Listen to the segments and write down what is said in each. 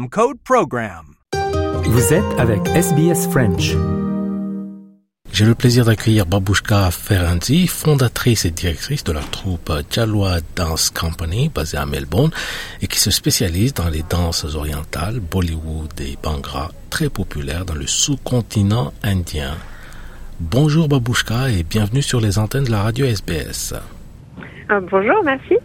code PROGRAM. Vous êtes avec SBS French. J'ai le plaisir d'accueillir Babushka Ferenzi, fondatrice et directrice de la troupe Jalwa Dance Company basée à Melbourne et qui se spécialise dans les danses orientales, Bollywood et Bhangra, très populaires dans le sous-continent indien. Bonjour Babushka et bienvenue sur les antennes de la radio SBS. Euh, bonjour, merci.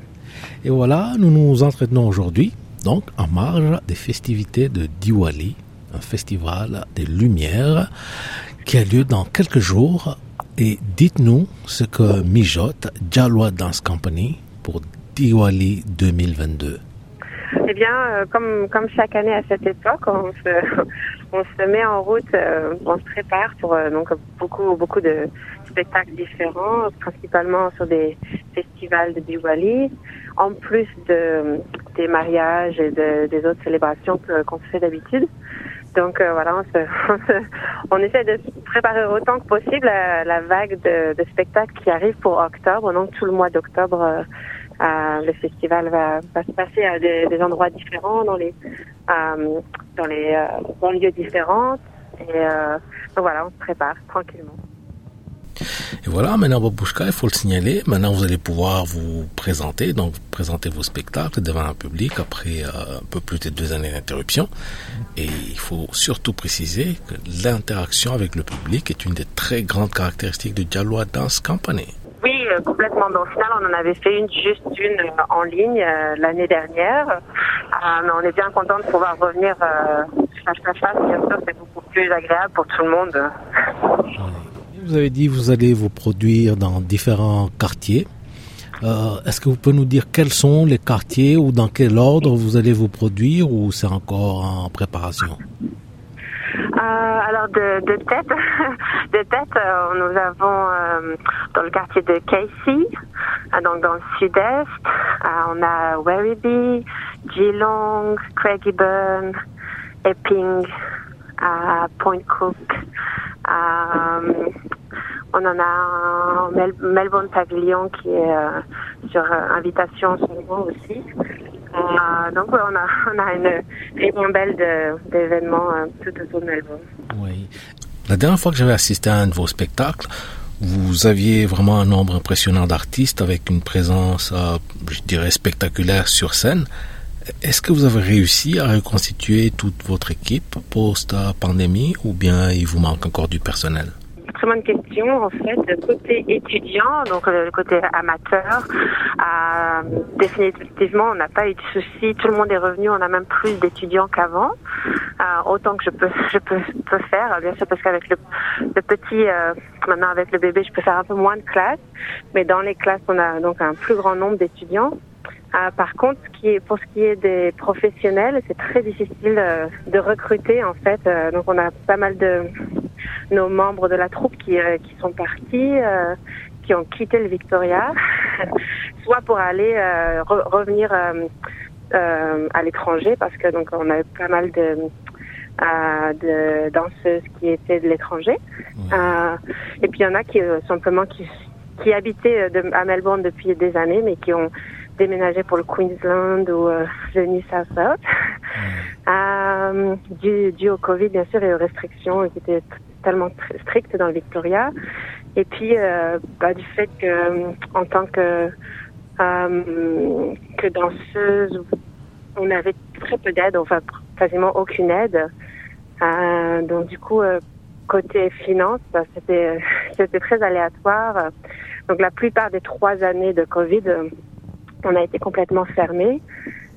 Et voilà, nous nous entretenons aujourd'hui, donc en marge des festivités de Diwali, un festival des Lumières qui a lieu dans quelques jours. Et dites-nous ce que mijote Jalwa Dance Company pour Diwali 2022. Eh bien, euh, comme, comme chaque année à cette époque, on se, on se met en route, euh, on se prépare pour euh, donc beaucoup, beaucoup de spectacles différents, principalement sur des festivals de Diwali, en plus de, des mariages et de, des autres célébrations qu'on fait d'habitude. Donc euh, voilà, on, se, on, se- on essaie de se préparer autant que possible à la vague de, de spectacles qui arrive pour octobre. Donc tout le mois d'octobre, euh, euh, le festival va, va se passer à des, des endroits différents, dans les euh, dans les euh, banlieues différentes. Et euh, donc voilà, on se prépare tranquillement. Et voilà, maintenant Babushka, il faut le signaler, maintenant vous allez pouvoir vous présenter, donc présenter vos spectacles devant un public après euh, un peu plus de deux années d'interruption. Et il faut surtout préciser que l'interaction avec le public est une des très grandes caractéristiques de Jalwa Dance Company. Oui, euh, complètement. Mais au final, on en avait fait une, juste une euh, en ligne euh, l'année dernière. Mais on est bien content de pouvoir revenir face à face. Bien sûr, c'est beaucoup plus agréable pour tout le monde. Vous avez dit que vous allez vous produire dans différents quartiers. Euh, Est-ce que vous pouvez nous dire quels sont les quartiers ou dans quel ordre vous allez vous produire ou c'est encore en préparation? Euh, alors de, tête, de tête, euh, nous avons dans le quartier de Casey, donc dans le sud-est, on a Werribee, Geelong, Craigieburn, Epping, Point Cook. Euh, on en a un Mel- Melbourne Pavilion qui est euh, sur euh, invitation en ce moment aussi. Donc on a on a une ribambelle d'événements tout autour de Melbourne. Oui. La dernière fois que j'avais assisté à un de vos spectacles, vous aviez vraiment un nombre impressionnant d'artistes avec une présence, je dirais, spectaculaire sur scène. Est-ce que vous avez réussi à reconstituer toute votre équipe post-pandémie ou bien il vous manque encore du personnel? Très bonne question. En fait, côté étudiant, donc le côté amateur, euh, définitivement, on n'a pas eu de soucis. Tout le monde est revenu. On a même plus d'étudiants qu'avant. Euh, autant que je peux, je peux, faire, bien sûr, parce qu'avec le, petit, euh, maintenant avec le bébé, je peux faire un peu moins de classes. Mais dans les classes, on a donc un plus grand nombre d'étudiants. Euh, par contre, ce qui est, pour ce qui est des professionnels, c'est très difficile euh, de recruter en fait. Euh, donc on a pas mal de nos membres de la troupe qui, euh, qui sont partis, euh, qui ont quitté le Victoria, soit pour aller euh, re- revenir euh, euh, à l'étranger parce que donc on a pas mal de, de danseuses qui étaient de l'étranger. Euh, et puis il y en a qui euh, simplement qui, qui habitaient de- à Melbourne depuis des années, mais qui ont déménagé pour le Queensland ou euh, le New South Wales. Euh, dû, dû au Covid, bien sûr, et aux restrictions qui étaient tellement tr- strictes dans le Victoria. Et puis, euh, bah, du fait que, en tant que, euh, que danseuse, on avait très peu d'aide, enfin quasiment aucune aide. Euh, donc, du coup, euh, côté finance, bah, c'était c'était très aléatoire. Donc, la plupart des trois années de Covid, on a été complètement fermé.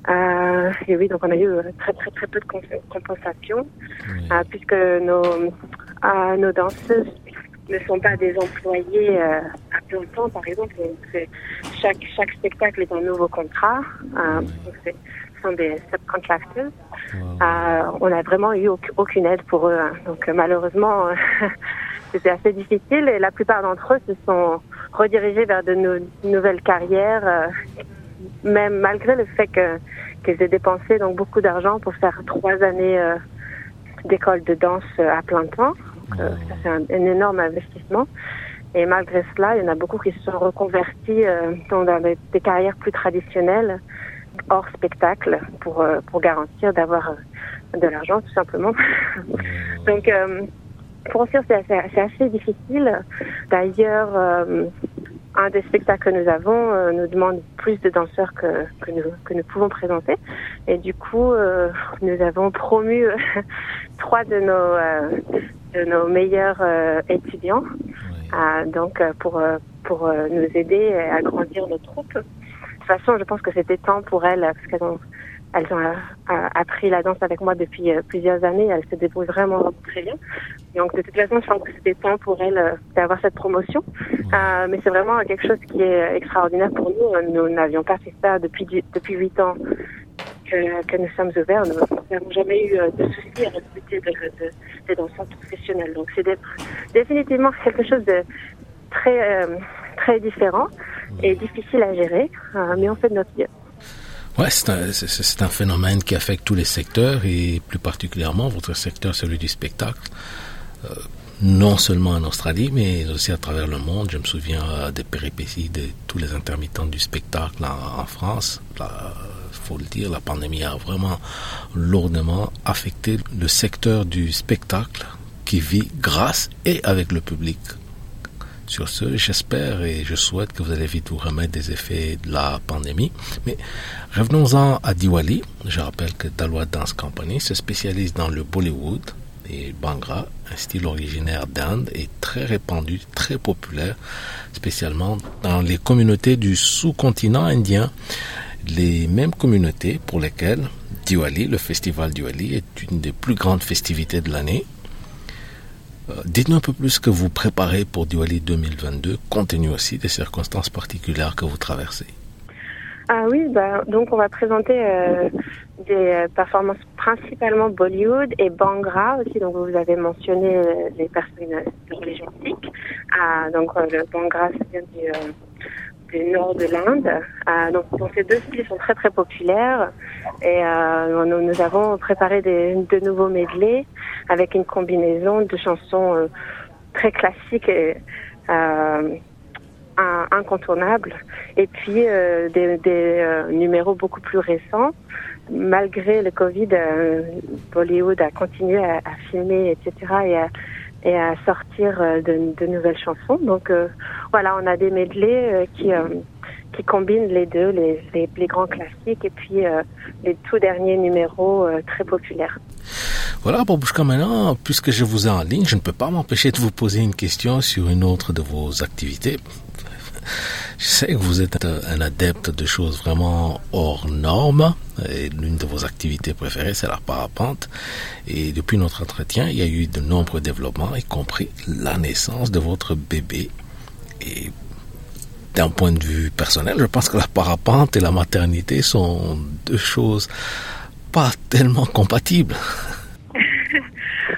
Euh, et oui, donc on a eu euh, très très très peu de comp- compensation, euh, puisque nos, euh, nos danseuses ne sont pas des employés à plein temps, par exemple. Donc, chaque, chaque spectacle est un nouveau contrat. Sont des subcontractors. Euh, on n'a vraiment eu aucune aide pour eux. Hein. Donc malheureusement, c'était assez difficile et la plupart d'entre eux se sont redirigés vers de nouvelles carrières, même malgré le fait qu'ils aient dépensé donc beaucoup d'argent pour faire trois années d'école de danse à plein temps. ça c'est un, énorme investissement. Et malgré cela, il y en a beaucoup qui se sont reconvertis euh, dans des, carrières plus traditionnelles, hors spectacle, pour, euh, pour garantir d'avoir euh, de l'argent, tout simplement. Donc, euh, pour sûr, c'est assez, assez, difficile. D'ailleurs, un des spectacles que nous avons nous demande plus de danseurs que, que, nous, que nous pouvons présenter. Et du coup, nous avons promu trois de nos, de nos meilleurs étudiants donc euh, pour euh, pour euh, nous aider à grandir notre troupe. De toute façon, je pense que c'était temps pour elles parce qu'elles ont elles ont appris la danse avec moi depuis plusieurs années. Elles se débrouillent vraiment très bien. Donc de toute façon, je pense que c'était temps pour elles d'avoir cette promotion. mais c'est vraiment quelque chose qui est extraordinaire pour nous. Nous n'avions pas fait ça depuis depuis huit ans que, nous sommes ouverts. Nous n'avons jamais eu de soucis à recruter des danseurs professionnels. Donc c'est définitivement quelque chose de très, euh, très différent et difficile à gérer, euh, mais on fait de notre mieux. Ouais, c'est un, phénomène qui affecte tous les secteurs et plus particulièrement votre secteur, celui du spectacle. Euh, non seulement en Australie, mais aussi à travers le monde. Je me souviens des péripéties de tous les intermittents du spectacle en, France. Il faut le dire, la pandémie a vraiment lourdement affecté le secteur du spectacle qui vit grâce et avec le public. Sur ce, j'espère et je souhaite que vous allez vite vous remettre des effets de la pandémie. Mais revenons-en à Diwali. Je rappelle que Dalwa Dance Company se spécialise dans le Bollywood et Bhangra, un style originaire d'Inde et très répandu, très populaire, spécialement dans les communautés du sous-continent indien. Les mêmes communautés pour lesquelles Diwali, le festival Diwali, est une des plus grandes festivités de l'année dites-nous un peu plus ce que vous préparez pour Diwali 2022, compte tenu aussi des circonstances particulières que vous traversez. Ah oui, bah, donc on va présenter euh, des performances principalement Bollywood et Bangra aussi. Donc vous avez mentionné euh, les personnes sikh. Ah, donc le Bangra, ça vient du du nord de l'Inde. Euh, donc, ces deux styles sont très très populaires et euh, nous, avons préparé des, de nouveaux medley avec une combinaison de chansons euh, très classiques et euh, incontournables et puis euh, des, des numéros beaucoup plus récents. Malgré le Covid, Bollywood a continué à, à filmer, etc. et à et à sortir euh, de, nouvelles chansons. Donc euh, voilà, on a des medley euh, qui qui combinent les deux, les, les, grands classiques et puis les tout derniers numéros très populaires. Voilà, Babouchka, maintenant, puisque je vous ai en ligne, je ne peux pas m'empêcher de vous poser une question sur une autre de vos activités. Je sais que vous êtes un adepte de choses vraiment hors normes. L'une de vos activités préférées, c'est la parapente. Et depuis notre entretien, il y a eu de nombreux développements, y compris la naissance de votre bébé. Et d'un point de vue personnel, je pense que la parapente et la maternité sont deux choses pas tellement compatibles.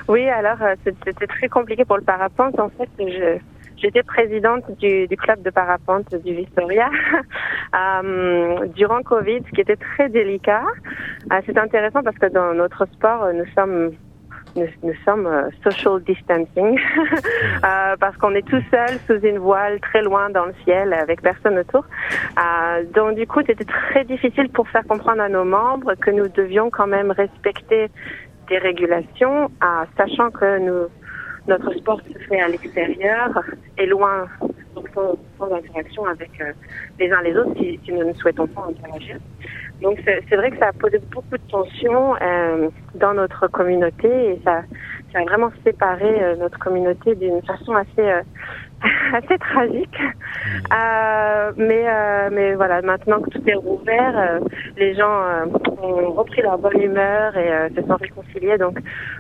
Oui, alors euh, c'était très compliqué pour le parapente. En fait, J'étais présidente du, du, club de parapente du Victoria euh, durant Covid, ce qui était très délicat. Euh, c'est intéressant parce que dans notre sport, nous sommes nous, sommes euh, social distancing euh, parce qu'on est tout seul sous une voile très loin dans le ciel avec personne autour. Euh, donc du coup, c'était très difficile pour faire comprendre à nos membres que nous devions quand même respecter des régulations, euh, sachant que nous notre sport se fait à l'extérieur et loin, donc sans, interaction avec euh, les uns les autres si, nous ne souhaitons pas interagir. Donc c'est vrai que ça a posé beaucoup de tensions euh, dans notre communauté et ça, a vraiment séparé euh, notre communauté d'une façon assez assez tragique. Euh, mais euh, mais voilà, maintenant que tout est rouvert, euh, les gens euh, ont repris leur bonne humeur et euh, se sont réconciliés. Donc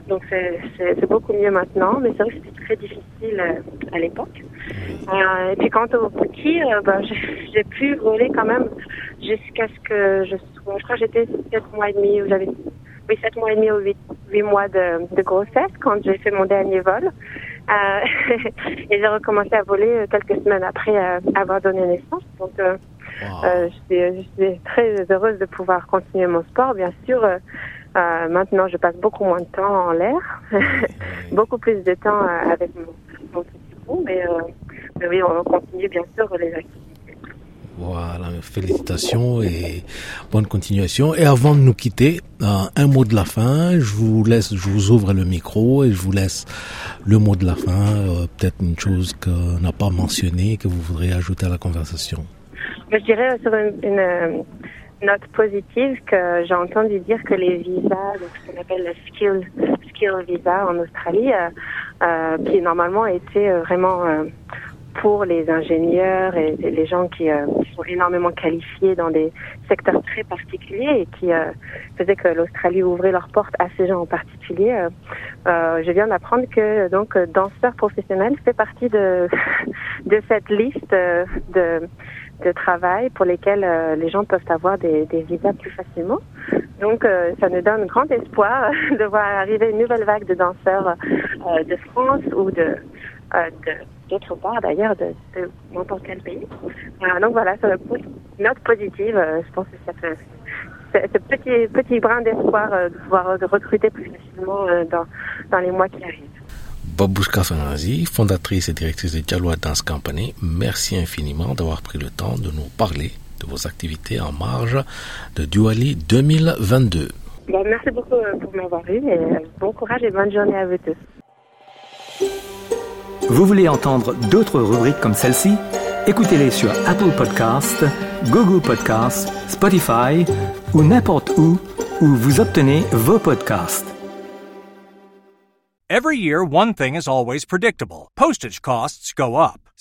donc c'est beaucoup mieux maintenant. Mais c'est vrai que c'était très difficile à l'époque. et puis quant au petit, ben, j'ai pu voler quand même jusqu'à ce que je sois, je crois que j'étais 7 mois et demi, où j'avais oui, 7 mois et demi ou 8, mois de, de, grossesse quand j'ai fait mon dernier vol. Euh, et j'ai recommencé à voler quelques semaines après avoir donné naissance. Donc, euh, euh, je, suis, très heureuse de pouvoir continuer mon sport, bien sûr. Euh, maintenant, je passe beaucoup moins de temps en l'air, beaucoup plus de temps avec mon, mon petit groupe, mais, mais, oui, on continue bien sûr les activités. Voilà, félicitations et bonne continuation. Et avant de nous quitter, un mot de la fin. Je vous laisse, je vous ouvre le micro et je vous laisse le mot de la fin. Peut-être une chose qu'on n'a pas mentionnée que vous voudriez ajouter à la conversation. Je dirais sur une, euh, note positive que j'ai entendu dire que les visas, ce qu'on appelle le skill, skill visa en Australie, euh, euh, qui normalement étaient vraiment pour les ingénieurs et les gens qui, sont énormément qualifiés dans des secteurs très particuliers et qui faisaient que l'Australie ouvrait leurs portes à ces gens en particulier. je viens d'apprendre que donc danseur professionnel fait partie de de cette liste de de travail pour lesquels euh, les gens peuvent avoir des, des visas plus facilement. Donc, euh, ça nous donne grand espoir de voir arriver une nouvelle vague de danseurs euh, de France ou de d'autre part d'ailleurs de, n'importe quel pays. donc voilà, c'est une note positive. je pense que ça fait ce petit petit brin d'espoir de pouvoir recruter plus facilement dans dans les mois qui arrivent. Babushka Fanazi, fondatrice et directrice de Jalwa Dance Company, merci infiniment d'avoir pris le temps de nous parler de vos activités en marge de Duali 2022. merci beaucoup euh, pour m'avoir eu et euh, bon courage et bonne journée à vous tous. Vous voulez entendre d'autres rubriques comme celle-ci? Écoutez-les sur Apple Podcasts, Google Podcasts, Spotify ou n'importe où où vous obtenez vos podcasts. Every year, one thing is always predictable postage costs go up.